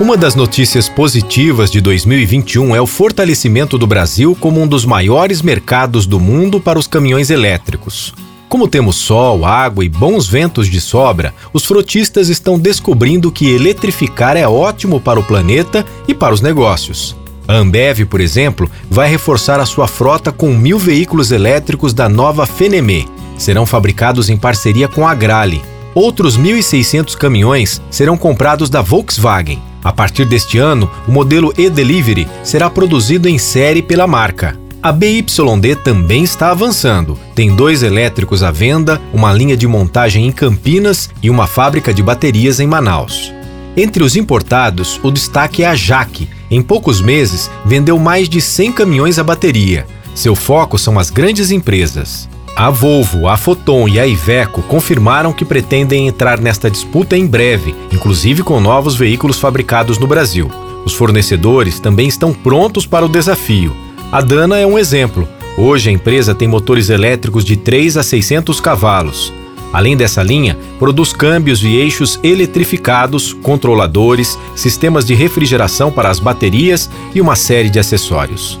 Uma das notícias positivas de 2021 é o fortalecimento do Brasil como um dos maiores mercados do mundo para os caminhões elétricos. Como temos sol, água e bons ventos de sobra, os frotistas estão descobrindo que eletrificar é ótimo para o planeta e para os negócios. A Ambev, por exemplo, vai reforçar a sua frota com mil veículos elétricos da nova Fenemê. Serão fabricados em parceria com a Grale. Outros 1.600 caminhões serão comprados da Volkswagen. A partir deste ano, o modelo e-Delivery será produzido em série pela marca. A BYD também está avançando. Tem dois elétricos à venda, uma linha de montagem em Campinas e uma fábrica de baterias em Manaus. Entre os importados, o destaque é a Jaque. Em poucos meses, vendeu mais de 100 caminhões a bateria. Seu foco são as grandes empresas. A Volvo, a Foton e a Iveco confirmaram que pretendem entrar nesta disputa em breve, inclusive com novos veículos fabricados no Brasil. Os fornecedores também estão prontos para o desafio. A Dana é um exemplo. Hoje a empresa tem motores elétricos de 3 a 600 cavalos. Além dessa linha, produz câmbios e eixos eletrificados, controladores, sistemas de refrigeração para as baterias e uma série de acessórios.